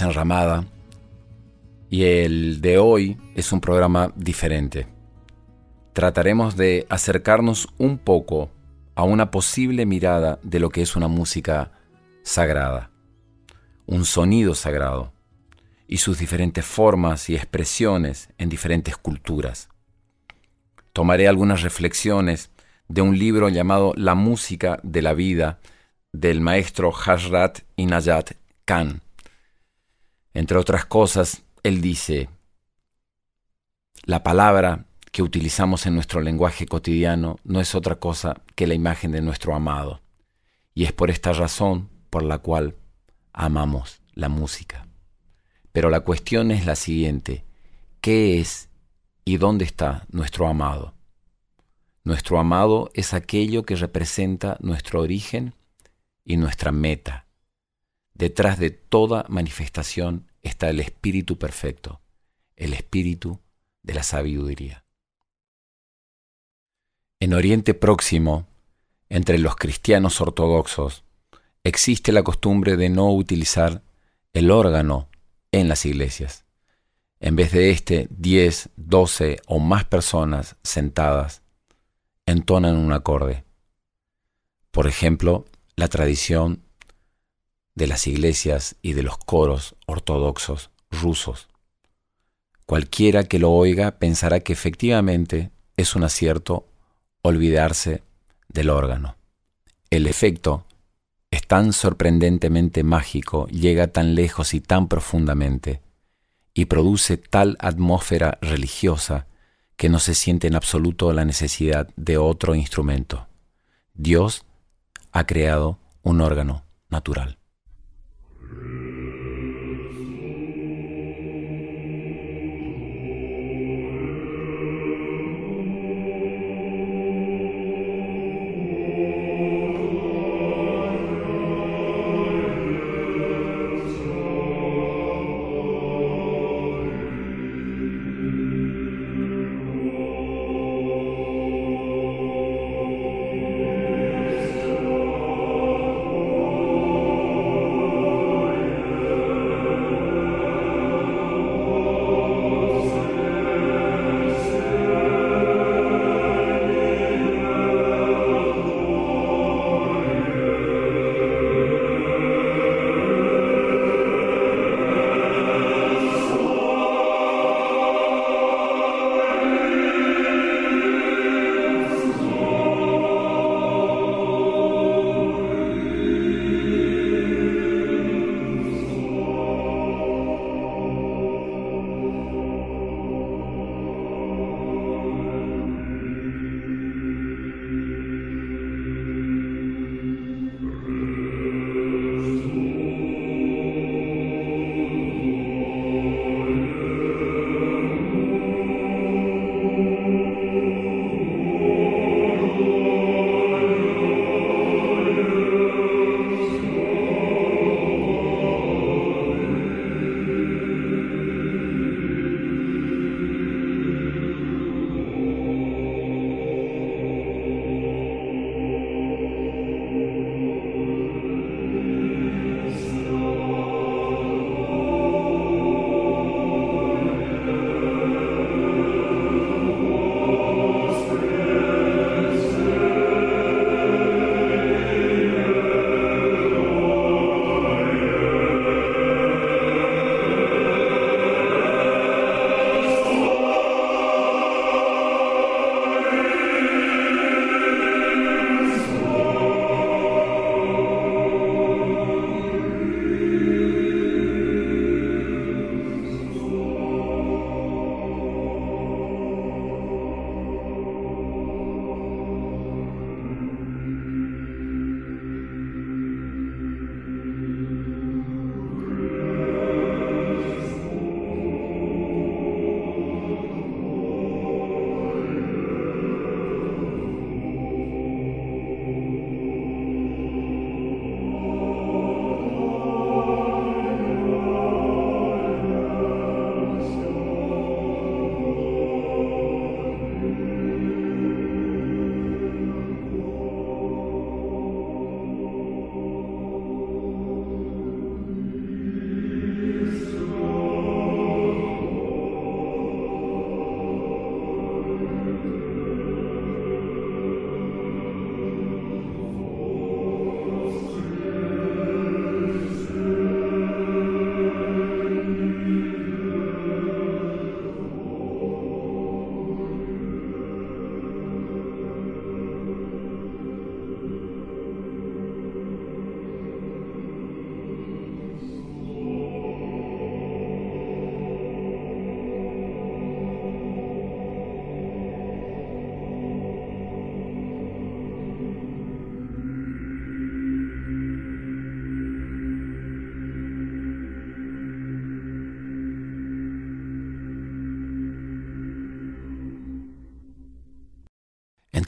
Enramada y el de hoy es un programa diferente. Trataremos de acercarnos un poco a una posible mirada de lo que es una música sagrada, un sonido sagrado y sus diferentes formas y expresiones en diferentes culturas. Tomaré algunas reflexiones de un libro llamado La música de la vida, del maestro Hashrat Inayat Khan. Entre otras cosas, él dice, la palabra que utilizamos en nuestro lenguaje cotidiano no es otra cosa que la imagen de nuestro amado, y es por esta razón por la cual amamos la música. Pero la cuestión es la siguiente, ¿qué es y dónde está nuestro amado? Nuestro amado es aquello que representa nuestro origen y nuestra meta. Detrás de toda manifestación está el espíritu perfecto, el espíritu de la sabiduría. En Oriente Próximo, entre los cristianos ortodoxos, existe la costumbre de no utilizar el órgano en las iglesias. En vez de este, 10, 12 o más personas sentadas entonan un acorde. Por ejemplo, la tradición de las iglesias y de los coros ortodoxos rusos. Cualquiera que lo oiga pensará que efectivamente es un acierto olvidarse del órgano. El efecto es tan sorprendentemente mágico, llega tan lejos y tan profundamente, y produce tal atmósfera religiosa que no se siente en absoluto la necesidad de otro instrumento. Dios ha creado un órgano natural.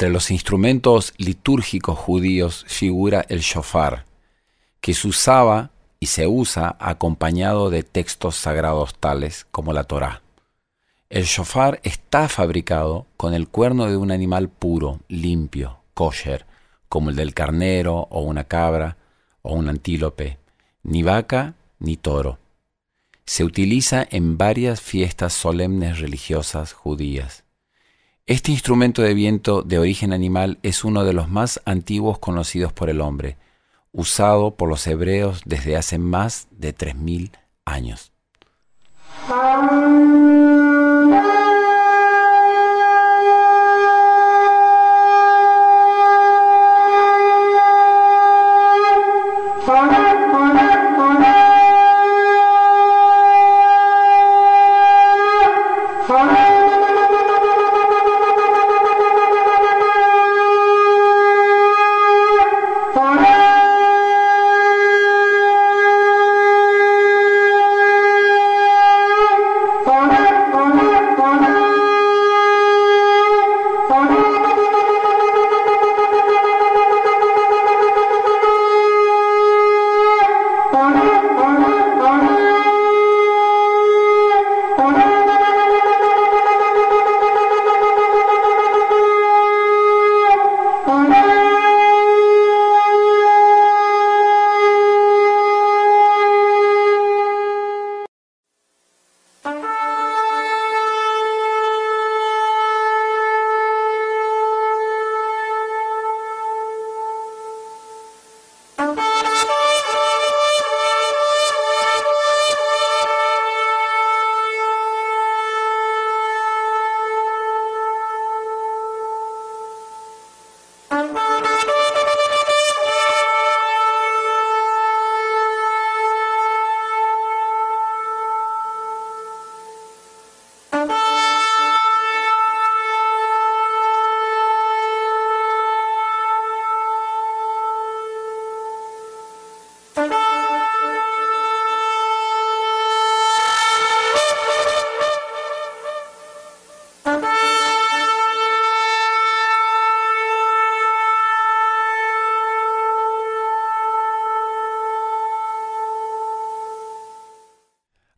Entre los instrumentos litúrgicos judíos figura el shofar, que se usaba y se usa acompañado de textos sagrados tales como la Torá. El shofar está fabricado con el cuerno de un animal puro, limpio, kosher, como el del carnero o una cabra o un antílope, ni vaca ni toro. Se utiliza en varias fiestas solemnes religiosas judías. Este instrumento de viento de origen animal es uno de los más antiguos conocidos por el hombre, usado por los hebreos desde hace más de 3.000 años.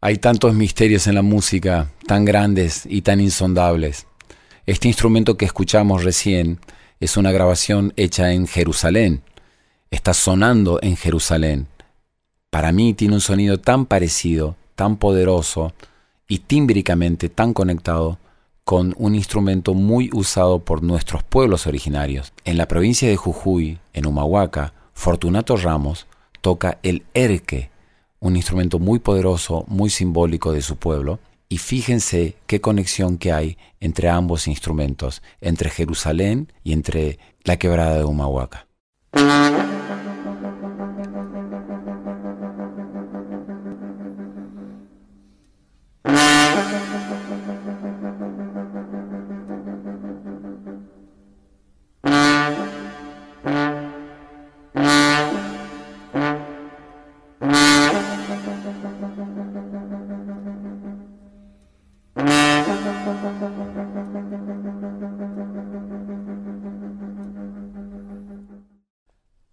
Hay tantos misterios en la música, tan grandes y tan insondables. Este instrumento que escuchamos recién es una grabación hecha en Jerusalén. Está sonando en Jerusalén. Para mí tiene un sonido tan parecido, tan poderoso y tímbricamente tan conectado con un instrumento muy usado por nuestros pueblos originarios. En la provincia de Jujuy, en Humahuaca, Fortunato Ramos toca el erque, un instrumento muy poderoso, muy simbólico de su pueblo. Y fíjense qué conexión que hay entre ambos instrumentos, entre Jerusalén y entre la quebrada de Humahuaca.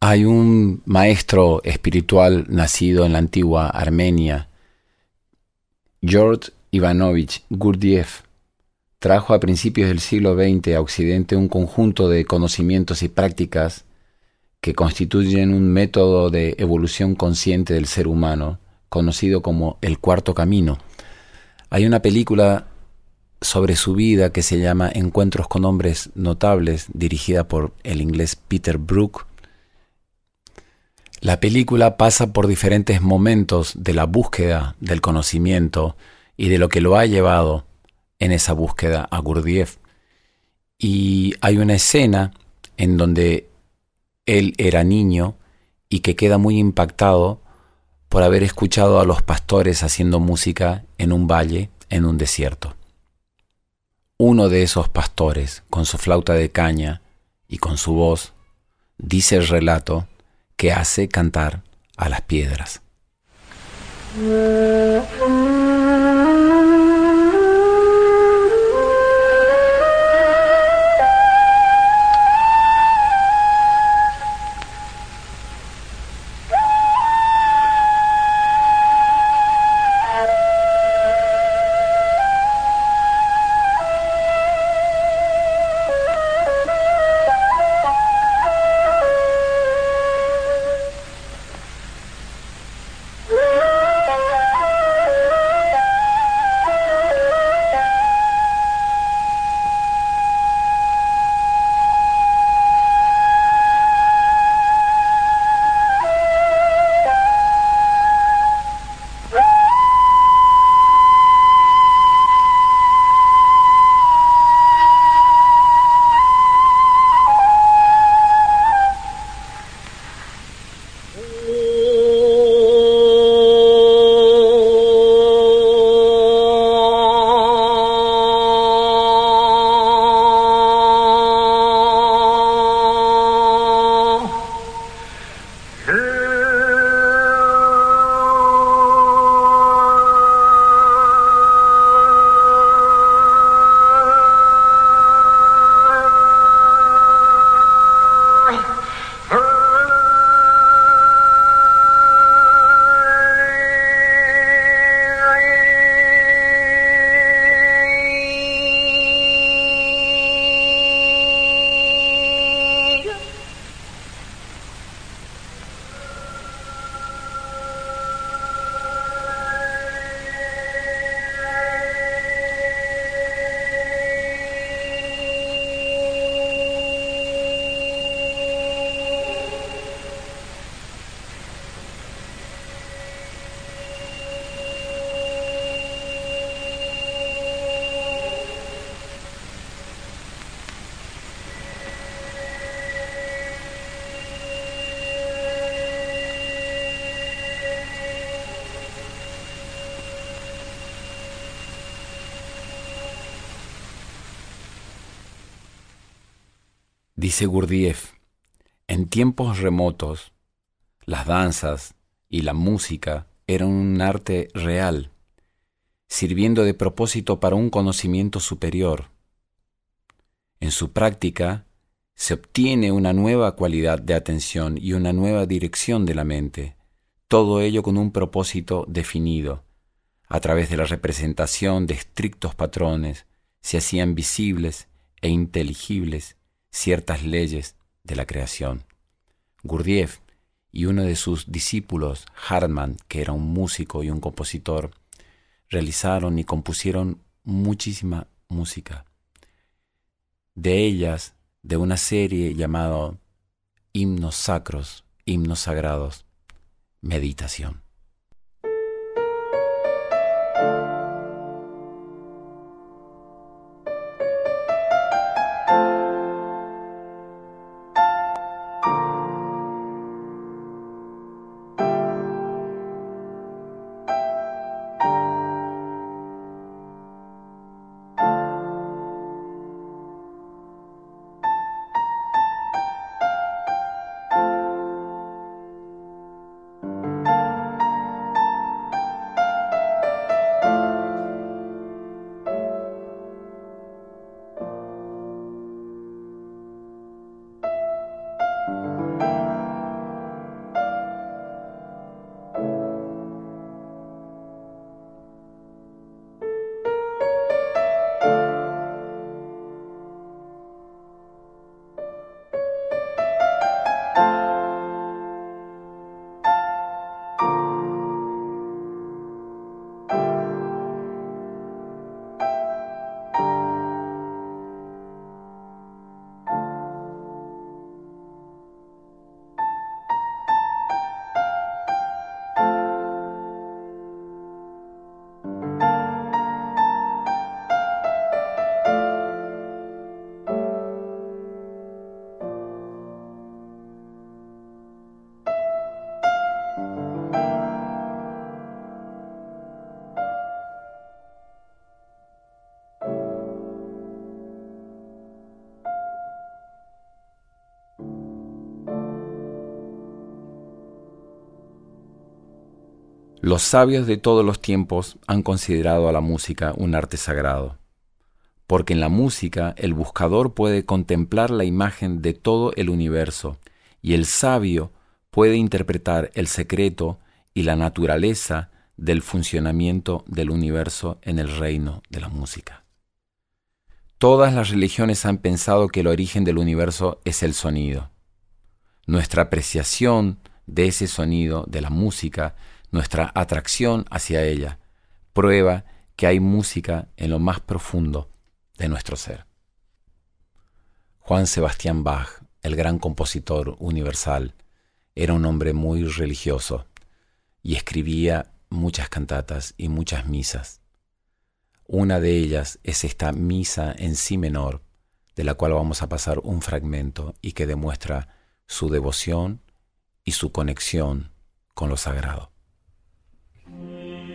Hay un maestro espiritual nacido en la antigua Armenia, George Ivanovich Gurdjieff, trajo a principios del siglo XX a Occidente un conjunto de conocimientos y prácticas que constituyen un método de evolución consciente del ser humano, conocido como el cuarto camino. Hay una película sobre su vida que se llama Encuentros con hombres notables, dirigida por el inglés Peter Brook, la película pasa por diferentes momentos de la búsqueda del conocimiento y de lo que lo ha llevado en esa búsqueda a Gurdjieff. Y hay una escena en donde él era niño y que queda muy impactado por haber escuchado a los pastores haciendo música en un valle, en un desierto. Uno de esos pastores, con su flauta de caña y con su voz, dice el relato que hace cantar a las piedras. Dice Gurdjieff, en tiempos remotos, las danzas y la música eran un arte real, sirviendo de propósito para un conocimiento superior. En su práctica, se obtiene una nueva cualidad de atención y una nueva dirección de la mente, todo ello con un propósito definido. A través de la representación de estrictos patrones se hacían visibles e inteligibles ciertas leyes de la creación. Gurdjieff y uno de sus discípulos, Hartmann, que era un músico y un compositor, realizaron y compusieron muchísima música. De ellas, de una serie llamada Himnos Sacros, Himnos Sagrados, Meditación. Los sabios de todos los tiempos han considerado a la música un arte sagrado, porque en la música el buscador puede contemplar la imagen de todo el universo y el sabio puede interpretar el secreto y la naturaleza del funcionamiento del universo en el reino de la música. Todas las religiones han pensado que el origen del universo es el sonido. Nuestra apreciación de ese sonido, de la música, nuestra atracción hacia ella, prueba que hay música en lo más profundo de nuestro ser. Juan Sebastián Bach, el gran compositor universal, era un hombre muy religioso y escribía muchas cantatas y muchas misas. Una de ellas es esta misa en sí menor, de la cual vamos a pasar un fragmento y que demuestra su devoción y su conexión con lo sagrado. Mm-hmm.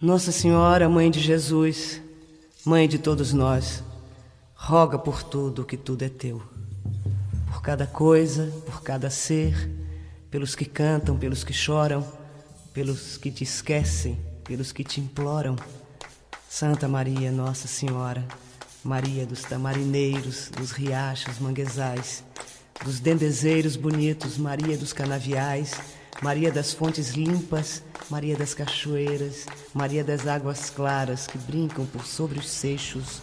Nossa Senhora, Mãe de Jesus, Mãe de todos nós, roga por tudo que tudo é teu. Por cada coisa, por cada ser, pelos que cantam, pelos que choram, pelos que te esquecem, pelos que te imploram. Santa Maria, Nossa Senhora, Maria dos tamarineiros, dos riachos, manguezais, dos dendezeiros bonitos, Maria dos canaviais, Maria das fontes limpas, Maria das cachoeiras, Maria das águas claras que brincam por sobre os seixos,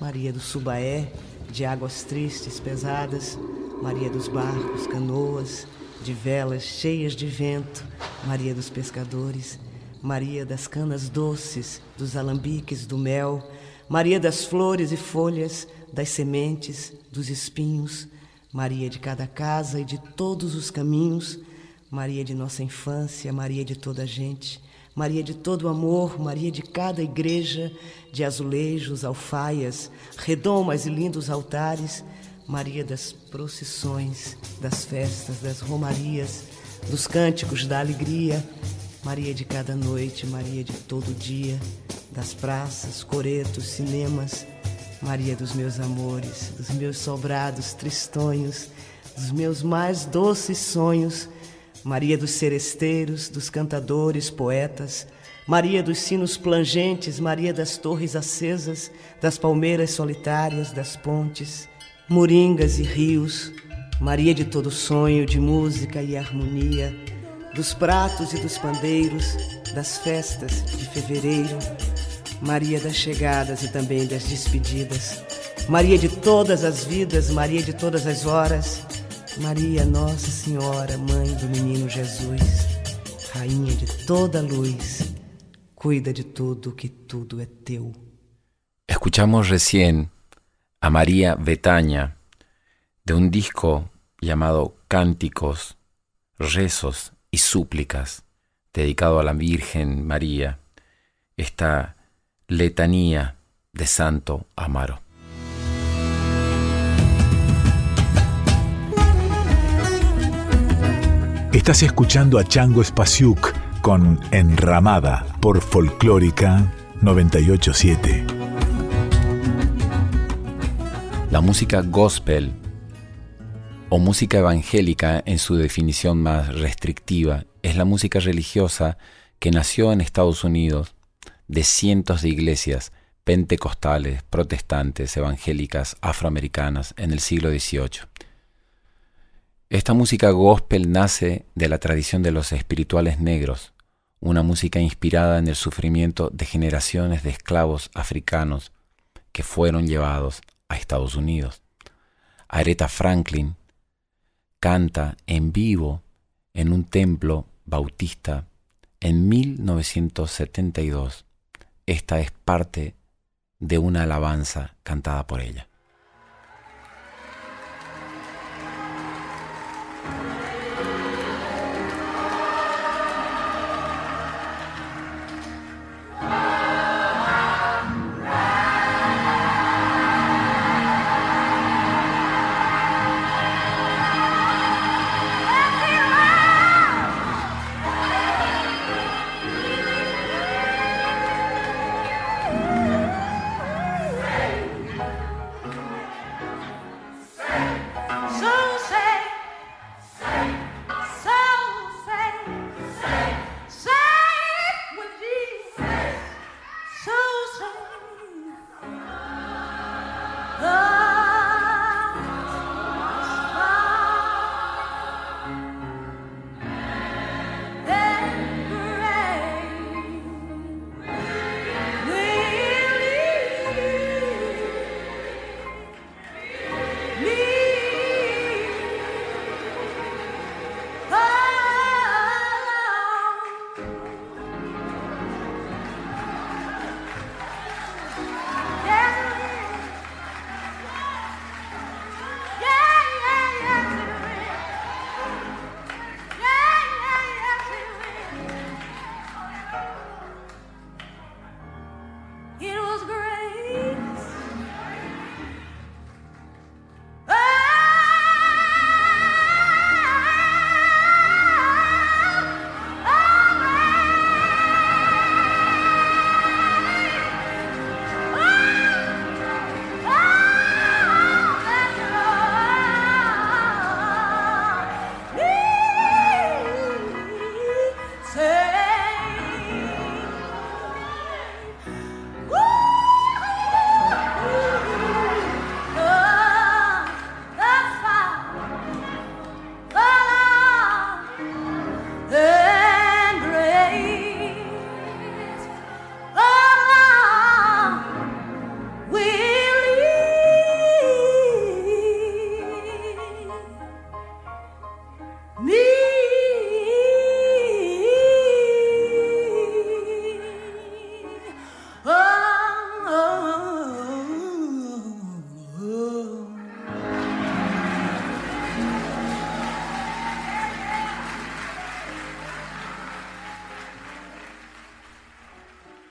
Maria do Subaé, de águas tristes, pesadas, Maria dos barcos, canoas, de velas cheias de vento, Maria dos pescadores, Maria das canas doces, dos alambiques do mel, Maria das flores e folhas, das sementes, dos espinhos, Maria de cada casa e de todos os caminhos, Maria de nossa infância, Maria de toda a gente, Maria de todo amor, Maria de cada igreja, de azulejos, alfaias, redomas e lindos altares, Maria das procissões, das festas, das romarias, dos cânticos da alegria, Maria de cada noite, Maria de todo dia, das praças, coretos, cinemas, Maria dos meus amores, dos meus sobrados tristonhos, dos meus mais doces sonhos, Maria dos seresteiros, dos cantadores, poetas, Maria dos sinos plangentes, Maria das torres acesas, das palmeiras solitárias, das pontes, moringas e rios, Maria de todo sonho, de música e harmonia, dos pratos e dos pandeiros, das festas de fevereiro, Maria das chegadas e também das despedidas, Maria de todas as vidas, Maria de todas as horas, Maria Nossa Senhora, Mãe do Menino Jesus, Rainha de toda luz, cuida de tudo que tudo é teu. Escuchamos recién a María Betania de un disco llamado Cánticos, Rezos y Súplicas, dedicado a la Virgen María, esta letanía de Santo Amaro. Estás escuchando a Chango Spasiuk con Enramada por Folclórica 987. La música gospel o música evangélica en su definición más restrictiva es la música religiosa que nació en Estados Unidos de cientos de iglesias pentecostales, protestantes, evangélicas, afroamericanas en el siglo XVIII. Esta música gospel nace de la tradición de los espirituales negros, una música inspirada en el sufrimiento de generaciones de esclavos africanos que fueron llevados a Estados Unidos. Aretha Franklin canta en vivo en un templo bautista en 1972. Esta es parte de una alabanza cantada por ella. Bye.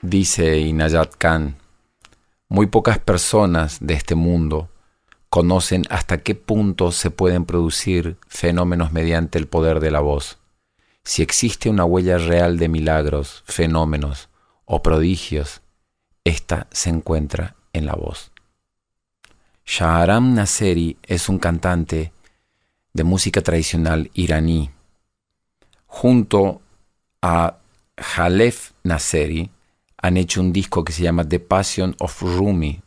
Dice Inayat Khan, muy pocas personas de este mundo conocen hasta qué punto se pueden producir fenómenos mediante el poder de la voz. Si existe una huella real de milagros, fenómenos o prodigios, esta se encuentra en la voz. Shahram Nasseri es un cantante de música tradicional iraní. Junto a Halef Nasseri han hecho un disco que se llama The Passion of Rumi,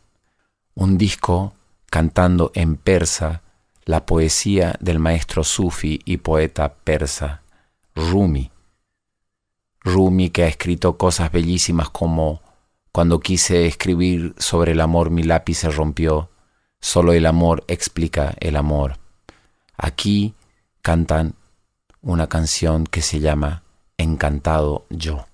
un disco cantando en persa la poesía del maestro sufi y poeta persa Rumi. Rumi que ha escrito cosas bellísimas como Cuando quise escribir sobre el amor mi lápiz se rompió, solo el amor explica el amor. Aquí cantan una canción que se llama Encantado yo.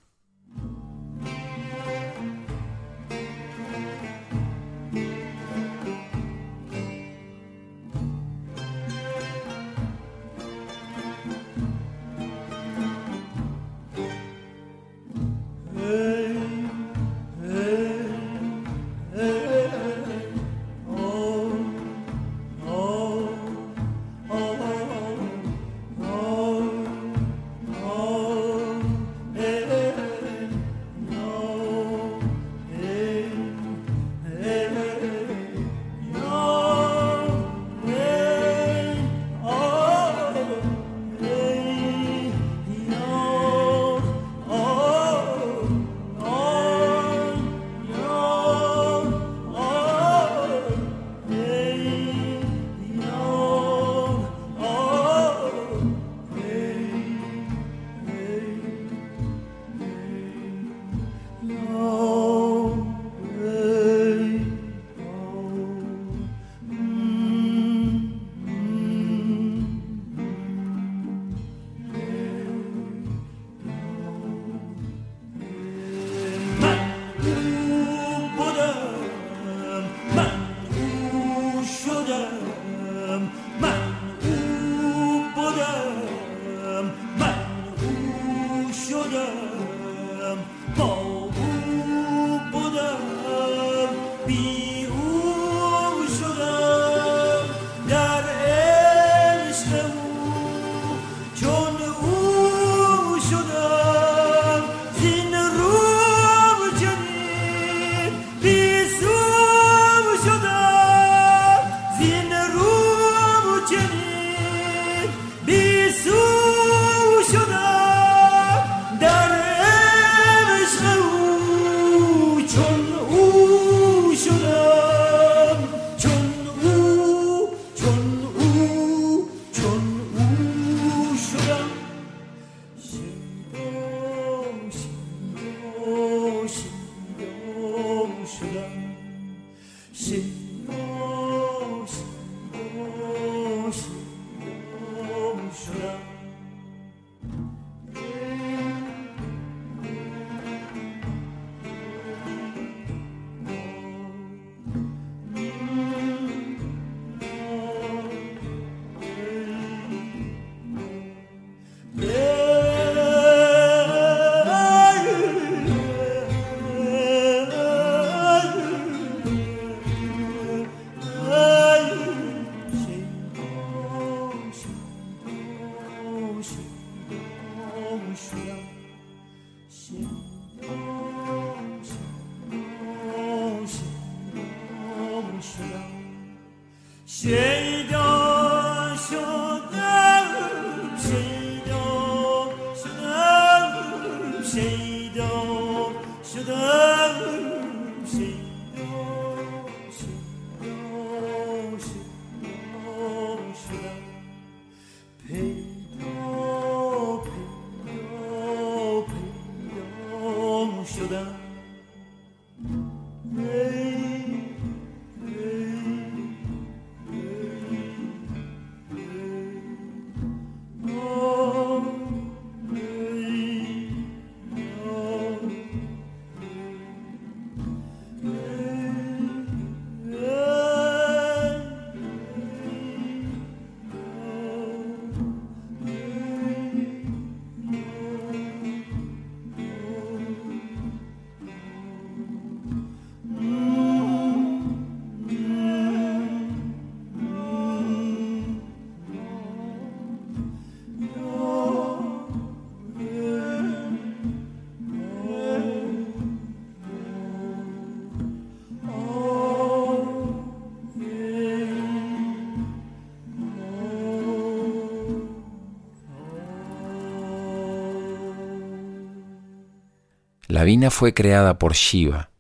La vina fue creada por Shiva,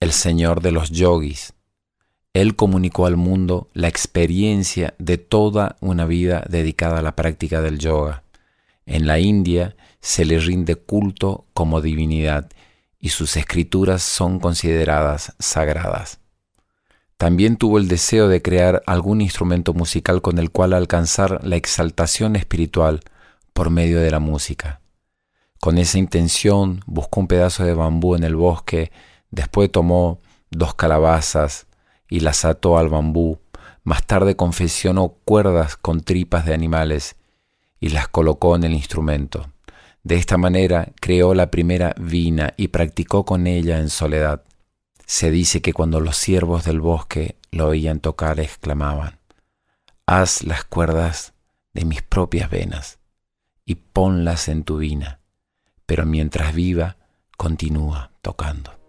el señor de los yogis. Él comunicó al mundo la experiencia de toda una vida dedicada a la práctica del yoga. En la India se le rinde culto como divinidad y sus escrituras son consideradas sagradas. También tuvo el deseo de crear algún instrumento musical con el cual alcanzar la exaltación espiritual por medio de la música. Con esa intención buscó un pedazo de bambú en el bosque, después tomó dos calabazas y las ató al bambú, más tarde confeccionó cuerdas con tripas de animales y las colocó en el instrumento. De esta manera creó la primera vina y practicó con ella en soledad. Se dice que cuando los siervos del bosque lo oían tocar exclamaban, Haz las cuerdas de mis propias venas y ponlas en tu vina pero mientras viva, continúa tocando.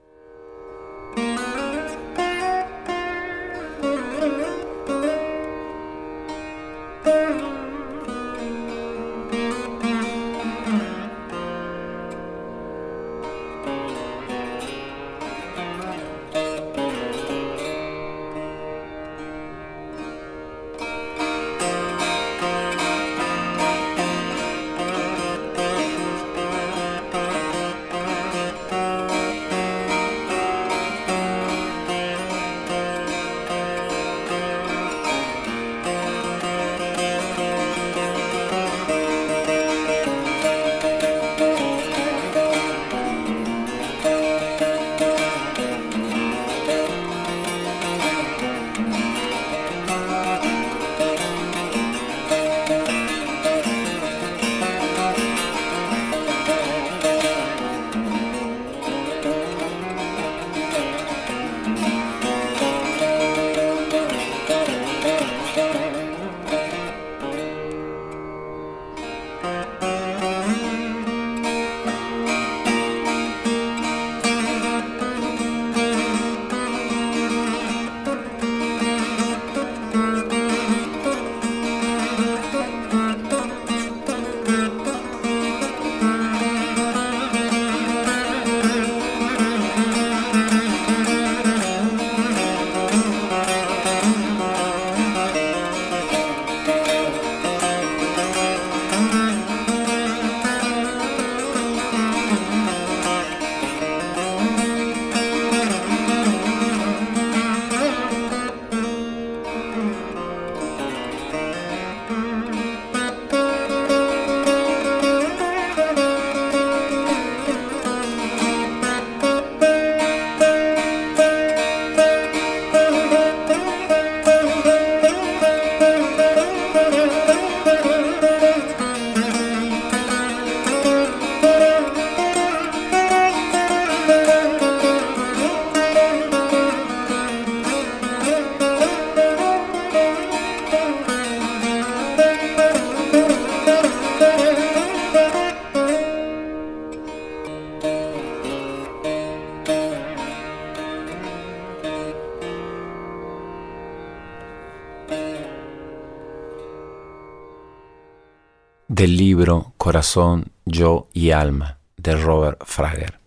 Del libro Corazón, Yo y Alma de Robert Frager.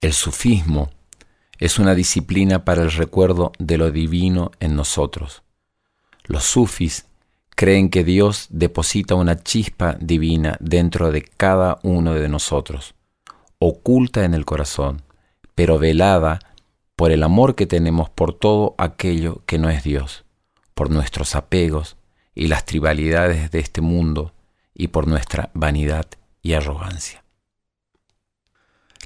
El sufismo es una disciplina para el recuerdo de lo divino en nosotros. Los sufis creen que Dios deposita una chispa divina dentro de cada uno de nosotros, oculta en el corazón, pero velada por el amor que tenemos por todo aquello que no es Dios, por nuestros apegos, y las tribalidades de este mundo y por nuestra vanidad y arrogancia.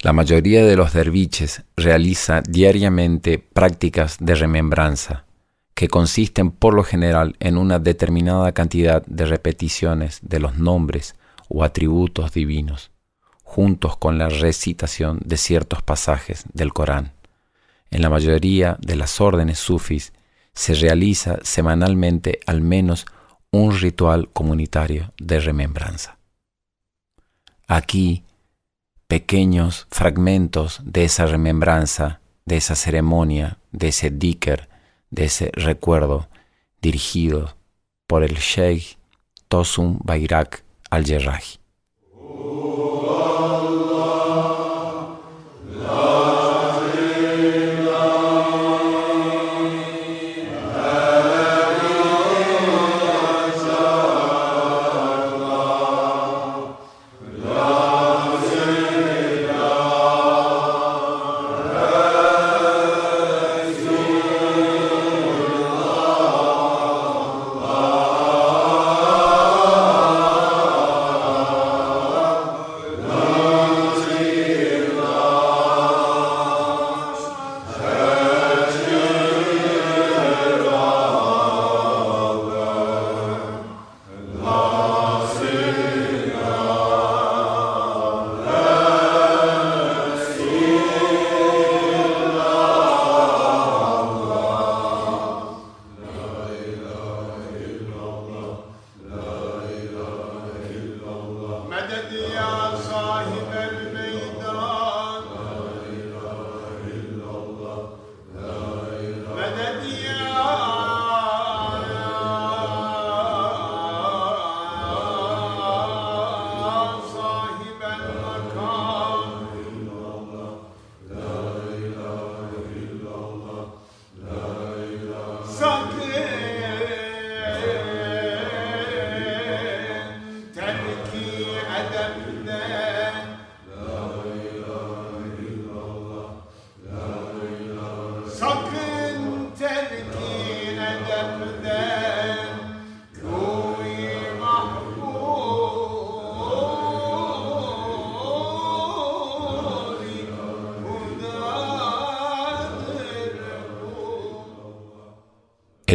La mayoría de los derviches realiza diariamente prácticas de remembranza, que consisten por lo general en una determinada cantidad de repeticiones de los nombres o atributos divinos, juntos con la recitación de ciertos pasajes del Corán. En la mayoría de las órdenes sufis se realiza semanalmente al menos un ritual comunitario de remembranza. Aquí, pequeños fragmentos de esa remembranza, de esa ceremonia, de ese diker, de ese recuerdo dirigido por el Sheikh Tosum Bayrak al-Jerrahi.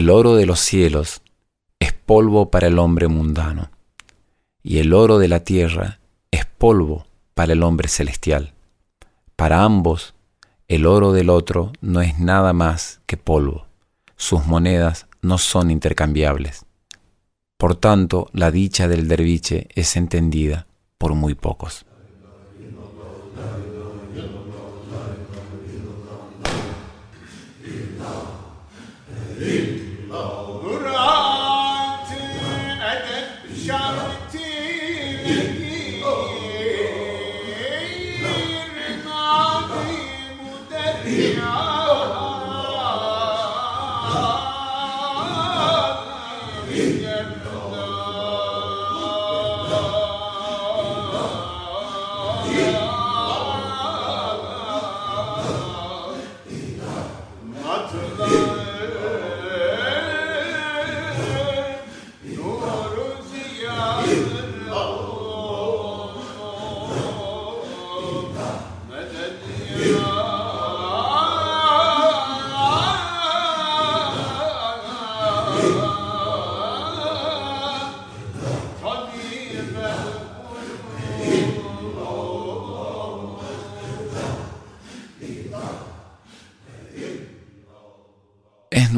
El oro de los cielos es polvo para el hombre mundano, y el oro de la tierra es polvo para el hombre celestial. Para ambos, el oro del otro no es nada más que polvo. Sus monedas no son intercambiables. Por tanto, la dicha del derviche es entendida por muy pocos.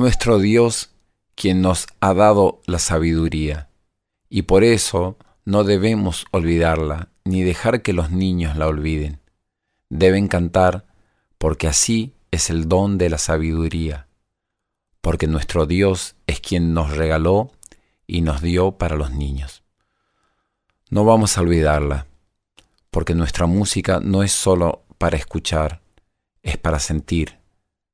Nuestro Dios quien nos ha dado la sabiduría, y por eso no debemos olvidarla ni dejar que los niños la olviden. Deben cantar porque así es el don de la sabiduría, porque nuestro Dios es quien nos regaló y nos dio para los niños. No vamos a olvidarla, porque nuestra música no es solo para escuchar, es para sentir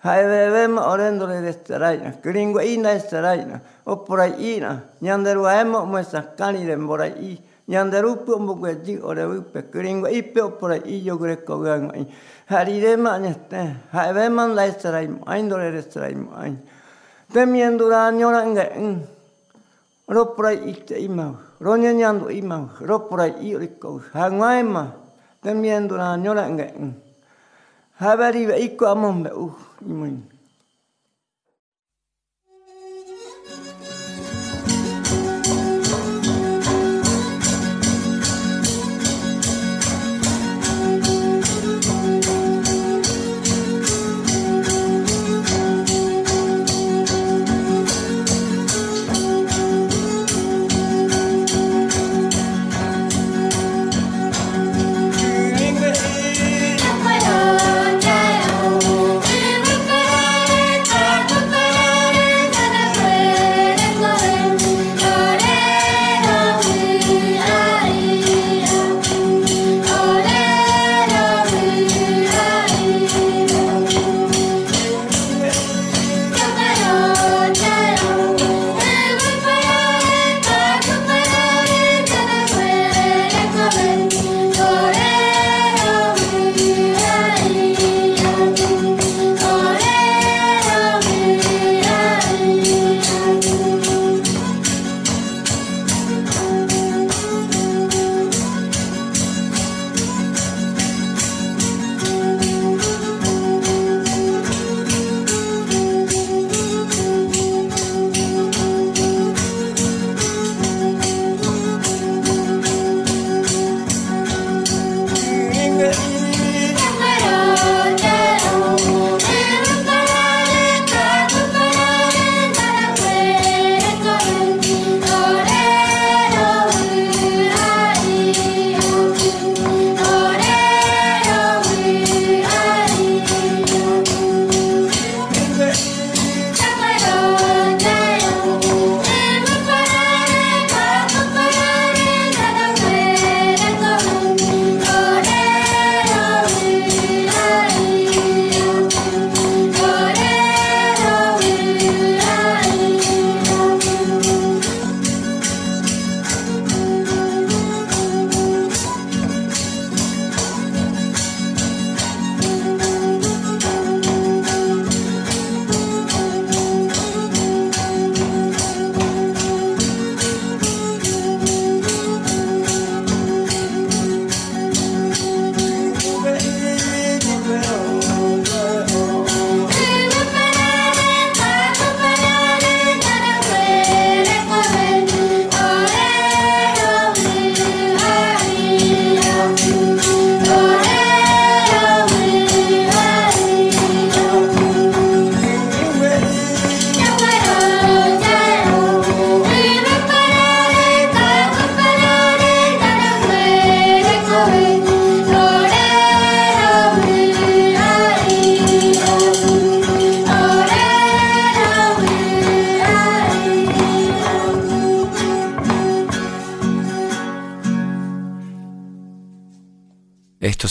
Hai ve ve ma o rendo le de straina. Kringo ina straina. O pora ina. Nyanderu a emo mo esa kani de mora i. Nyanderu pu mo gue di o re upe. Kringo i pe o pora i yo gre ko gue. Hari de ma ne. Hai ve ma la straina. Ain do le de straina. Ain. Temiendo la nyora nge. Mm, Ro pora i te ima. Ro nyanyando ima. Ro pora i o re ko. Hangwa ema. Temiendo la nyora nge. Mm. habari ve ikku amon be uh imun.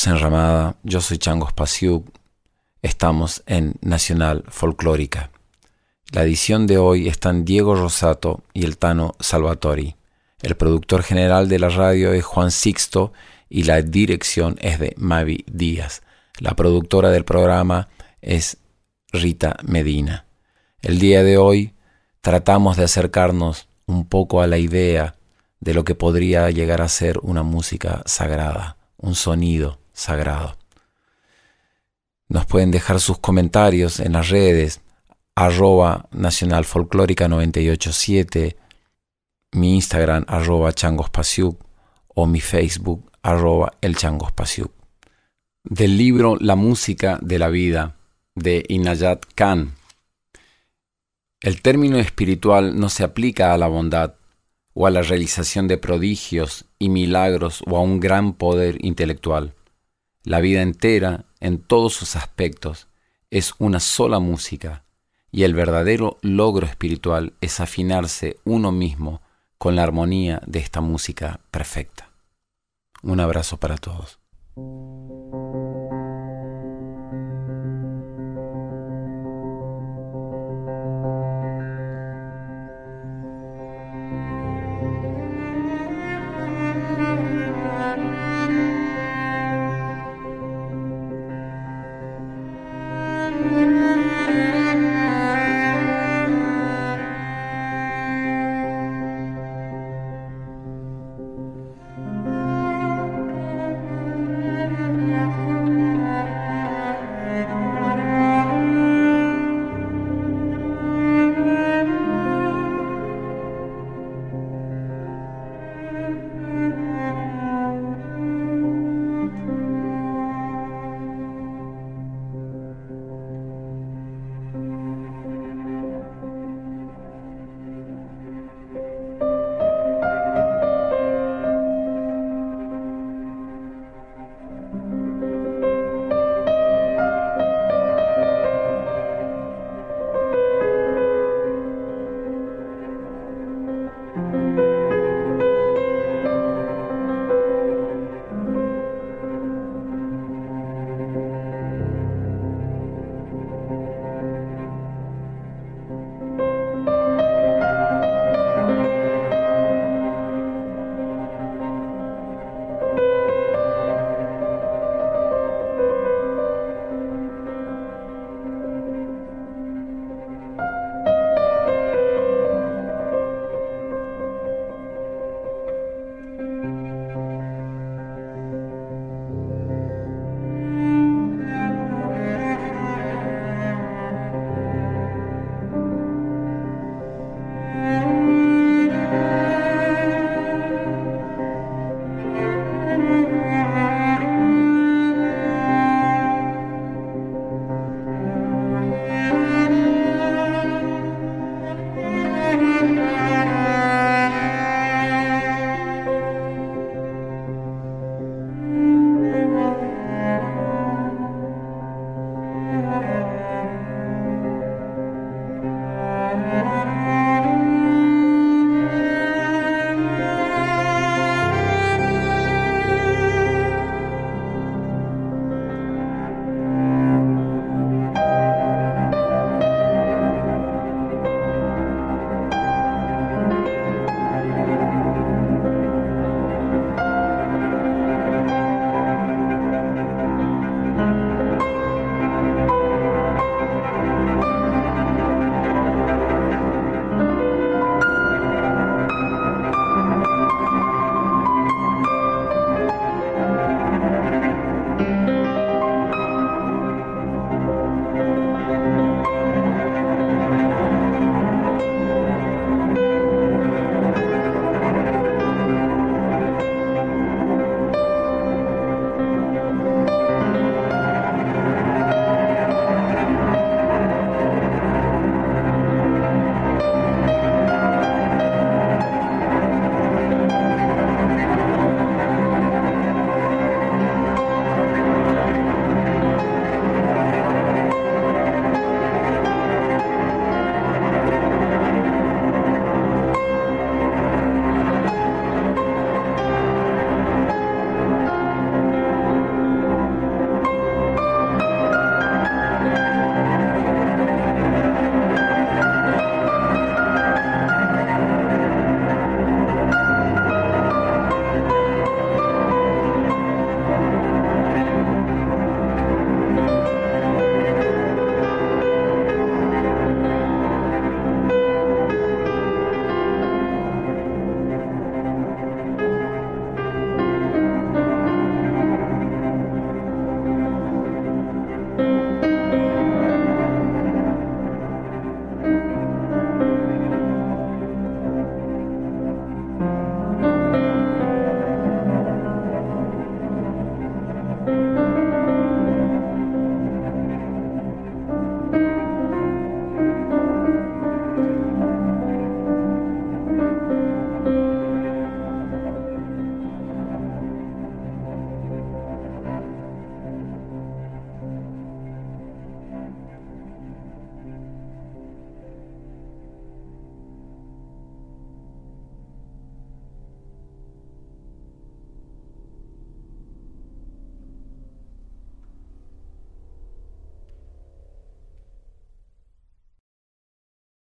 Enramada, yo soy Changos Pasiuk, estamos en Nacional Folclórica. La edición de hoy están Diego Rosato y el Tano Salvatori. El productor general de la radio es Juan Sixto y la dirección es de Mavi Díaz. La productora del programa es Rita Medina. El día de hoy tratamos de acercarnos un poco a la idea de lo que podría llegar a ser una música sagrada un sonido sagrado. Nos pueden dejar sus comentarios en las redes arroba Nacional Folclórica 987, mi Instagram arroba Changospasiuk o mi Facebook arroba El Changospasiuk. Del libro La música de la vida de Inayat Khan. El término espiritual no se aplica a la bondad, o a la realización de prodigios y milagros o a un gran poder intelectual. La vida entera, en todos sus aspectos, es una sola música, y el verdadero logro espiritual es afinarse uno mismo con la armonía de esta música perfecta. Un abrazo para todos.